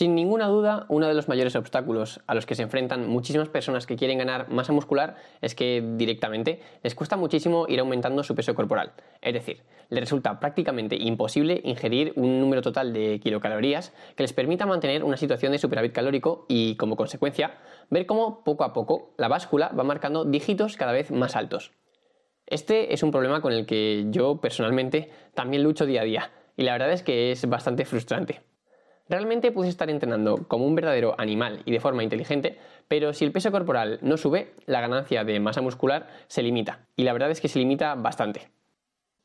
Sin ninguna duda, uno de los mayores obstáculos a los que se enfrentan muchísimas personas que quieren ganar masa muscular es que directamente les cuesta muchísimo ir aumentando su peso corporal. Es decir, les resulta prácticamente imposible ingerir un número total de kilocalorías que les permita mantener una situación de superávit calórico y, como consecuencia, ver cómo poco a poco la báscula va marcando dígitos cada vez más altos. Este es un problema con el que yo personalmente también lucho día a día y la verdad es que es bastante frustrante. Realmente puedes estar entrenando como un verdadero animal y de forma inteligente, pero si el peso corporal no sube, la ganancia de masa muscular se limita. Y la verdad es que se limita bastante.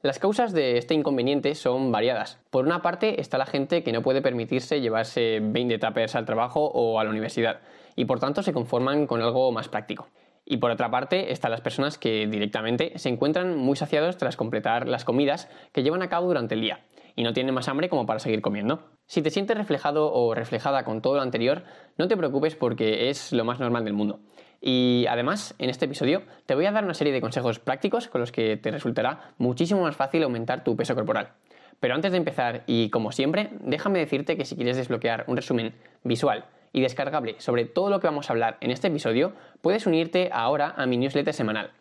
Las causas de este inconveniente son variadas. Por una parte está la gente que no puede permitirse llevarse 20 tuppers al trabajo o a la universidad y por tanto se conforman con algo más práctico. Y por otra parte están las personas que directamente se encuentran muy saciados tras completar las comidas que llevan a cabo durante el día y no tienen más hambre como para seguir comiendo. Si te sientes reflejado o reflejada con todo lo anterior, no te preocupes porque es lo más normal del mundo. Y además, en este episodio te voy a dar una serie de consejos prácticos con los que te resultará muchísimo más fácil aumentar tu peso corporal. Pero antes de empezar, y como siempre, déjame decirte que si quieres desbloquear un resumen visual y descargable sobre todo lo que vamos a hablar en este episodio, puedes unirte ahora a mi newsletter semanal.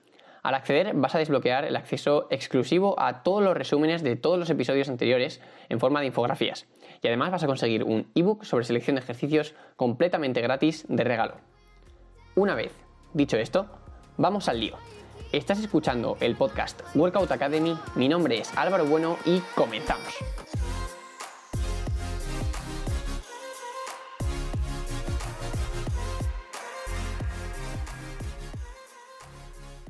Al acceder vas a desbloquear el acceso exclusivo a todos los resúmenes de todos los episodios anteriores en forma de infografías. Y además vas a conseguir un ebook sobre selección de ejercicios completamente gratis de regalo. Una vez dicho esto, vamos al lío. Estás escuchando el podcast Workout Academy, mi nombre es Álvaro Bueno y comenzamos.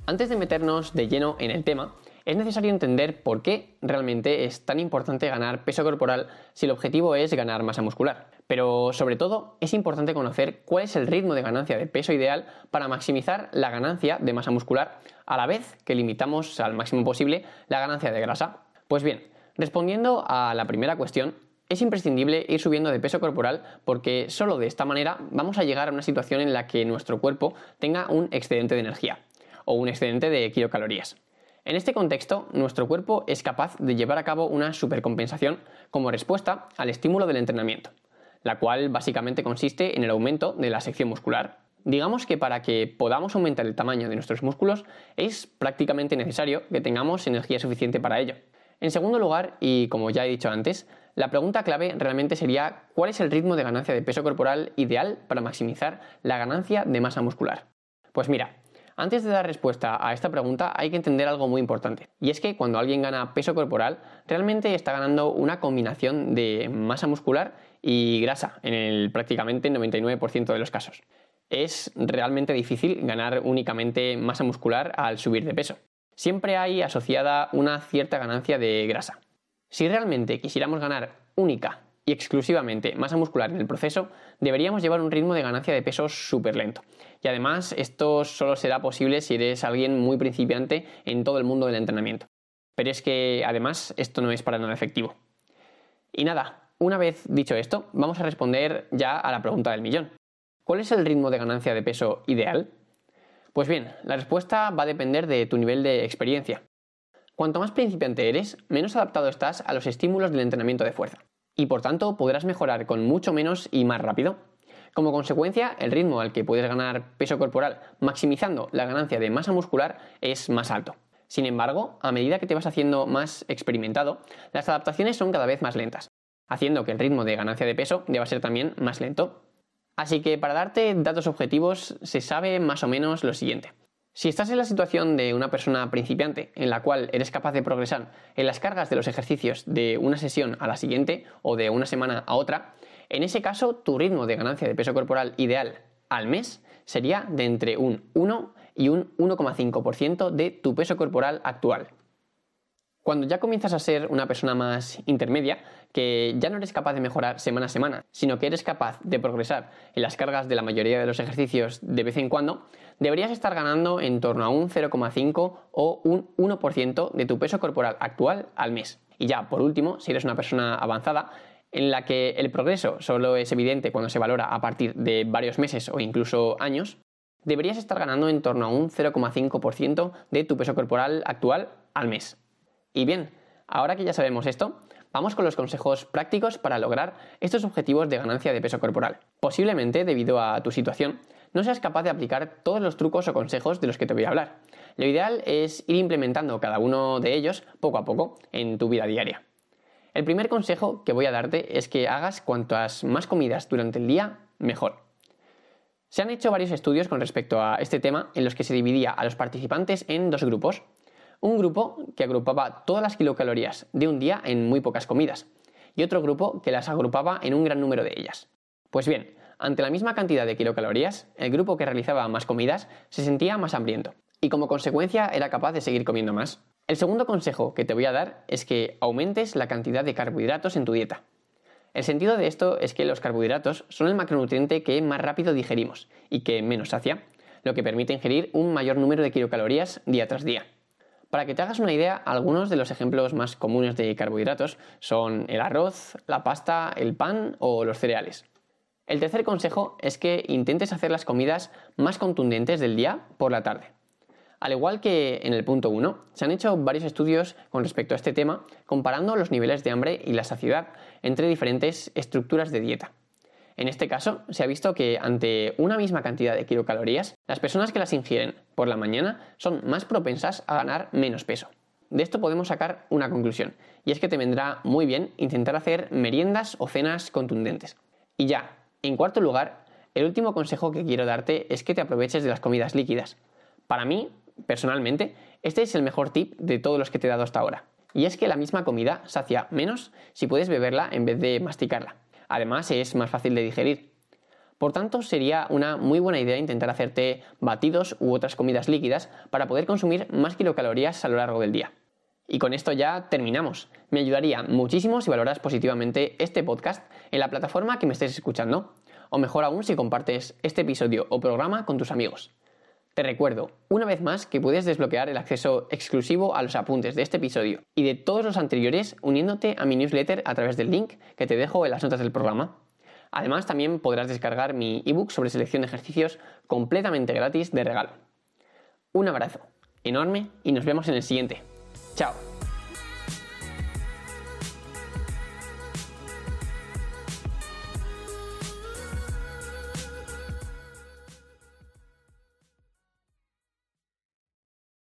Antes de meternos de lleno en el tema, es necesario entender por qué realmente es tan importante ganar peso corporal si el objetivo es ganar masa muscular. Pero sobre todo es importante conocer cuál es el ritmo de ganancia de peso ideal para maximizar la ganancia de masa muscular a la vez que limitamos al máximo posible la ganancia de grasa. Pues bien, respondiendo a la primera cuestión, es imprescindible ir subiendo de peso corporal porque solo de esta manera vamos a llegar a una situación en la que nuestro cuerpo tenga un excedente de energía o un excedente de kilocalorías. En este contexto, nuestro cuerpo es capaz de llevar a cabo una supercompensación como respuesta al estímulo del entrenamiento, la cual básicamente consiste en el aumento de la sección muscular. Digamos que para que podamos aumentar el tamaño de nuestros músculos es prácticamente necesario que tengamos energía suficiente para ello. En segundo lugar, y como ya he dicho antes, la pregunta clave realmente sería cuál es el ritmo de ganancia de peso corporal ideal para maximizar la ganancia de masa muscular. Pues mira, antes de dar respuesta a esta pregunta hay que entender algo muy importante, y es que cuando alguien gana peso corporal, realmente está ganando una combinación de masa muscular y grasa en el prácticamente 99% de los casos. Es realmente difícil ganar únicamente masa muscular al subir de peso. Siempre hay asociada una cierta ganancia de grasa. Si realmente quisiéramos ganar única y exclusivamente masa muscular en el proceso, deberíamos llevar un ritmo de ganancia de peso súper lento. Y además esto solo será posible si eres alguien muy principiante en todo el mundo del entrenamiento. Pero es que además esto no es para nada efectivo. Y nada, una vez dicho esto, vamos a responder ya a la pregunta del millón. ¿Cuál es el ritmo de ganancia de peso ideal? Pues bien, la respuesta va a depender de tu nivel de experiencia. Cuanto más principiante eres, menos adaptado estás a los estímulos del entrenamiento de fuerza y por tanto podrás mejorar con mucho menos y más rápido. Como consecuencia, el ritmo al que puedes ganar peso corporal maximizando la ganancia de masa muscular es más alto. Sin embargo, a medida que te vas haciendo más experimentado, las adaptaciones son cada vez más lentas, haciendo que el ritmo de ganancia de peso deba ser también más lento. Así que para darte datos objetivos se sabe más o menos lo siguiente. Si estás en la situación de una persona principiante en la cual eres capaz de progresar en las cargas de los ejercicios de una sesión a la siguiente o de una semana a otra, en ese caso tu ritmo de ganancia de peso corporal ideal al mes sería de entre un 1 y un 1,5% de tu peso corporal actual. Cuando ya comienzas a ser una persona más intermedia, que ya no eres capaz de mejorar semana a semana, sino que eres capaz de progresar en las cargas de la mayoría de los ejercicios de vez en cuando, deberías estar ganando en torno a un 0,5 o un 1% de tu peso corporal actual al mes. Y ya, por último, si eres una persona avanzada, en la que el progreso solo es evidente cuando se valora a partir de varios meses o incluso años, deberías estar ganando en torno a un 0,5% de tu peso corporal actual al mes. Y bien, ahora que ya sabemos esto, Vamos con los consejos prácticos para lograr estos objetivos de ganancia de peso corporal. Posiblemente, debido a tu situación, no seas capaz de aplicar todos los trucos o consejos de los que te voy a hablar. Lo ideal es ir implementando cada uno de ellos poco a poco en tu vida diaria. El primer consejo que voy a darte es que hagas cuantas más comidas durante el día, mejor. Se han hecho varios estudios con respecto a este tema en los que se dividía a los participantes en dos grupos. Un grupo que agrupaba todas las kilocalorías de un día en muy pocas comidas y otro grupo que las agrupaba en un gran número de ellas. Pues bien, ante la misma cantidad de kilocalorías, el grupo que realizaba más comidas se sentía más hambriento y como consecuencia era capaz de seguir comiendo más. El segundo consejo que te voy a dar es que aumentes la cantidad de carbohidratos en tu dieta. El sentido de esto es que los carbohidratos son el macronutriente que más rápido digerimos y que menos sacia, lo que permite ingerir un mayor número de kilocalorías día tras día. Para que te hagas una idea, algunos de los ejemplos más comunes de carbohidratos son el arroz, la pasta, el pan o los cereales. El tercer consejo es que intentes hacer las comidas más contundentes del día por la tarde. Al igual que en el punto 1, se han hecho varios estudios con respecto a este tema comparando los niveles de hambre y la saciedad entre diferentes estructuras de dieta. En este caso, se ha visto que ante una misma cantidad de kilocalorías, las personas que las ingieren por la mañana son más propensas a ganar menos peso. De esto podemos sacar una conclusión, y es que te vendrá muy bien intentar hacer meriendas o cenas contundentes. Y ya, en cuarto lugar, el último consejo que quiero darte es que te aproveches de las comidas líquidas. Para mí, personalmente, este es el mejor tip de todos los que te he dado hasta ahora. Y es que la misma comida sacia menos si puedes beberla en vez de masticarla. Además, es más fácil de digerir. Por tanto, sería una muy buena idea intentar hacerte batidos u otras comidas líquidas para poder consumir más kilocalorías a lo largo del día. Y con esto ya terminamos. Me ayudaría muchísimo si valoras positivamente este podcast en la plataforma que me estés escuchando, o mejor aún si compartes este episodio o programa con tus amigos. Te recuerdo, una vez más, que puedes desbloquear el acceso exclusivo a los apuntes de este episodio y de todos los anteriores uniéndote a mi newsletter a través del link que te dejo en las notas del programa. Además, también podrás descargar mi ebook sobre selección de ejercicios completamente gratis de regalo. Un abrazo enorme y nos vemos en el siguiente. Chao.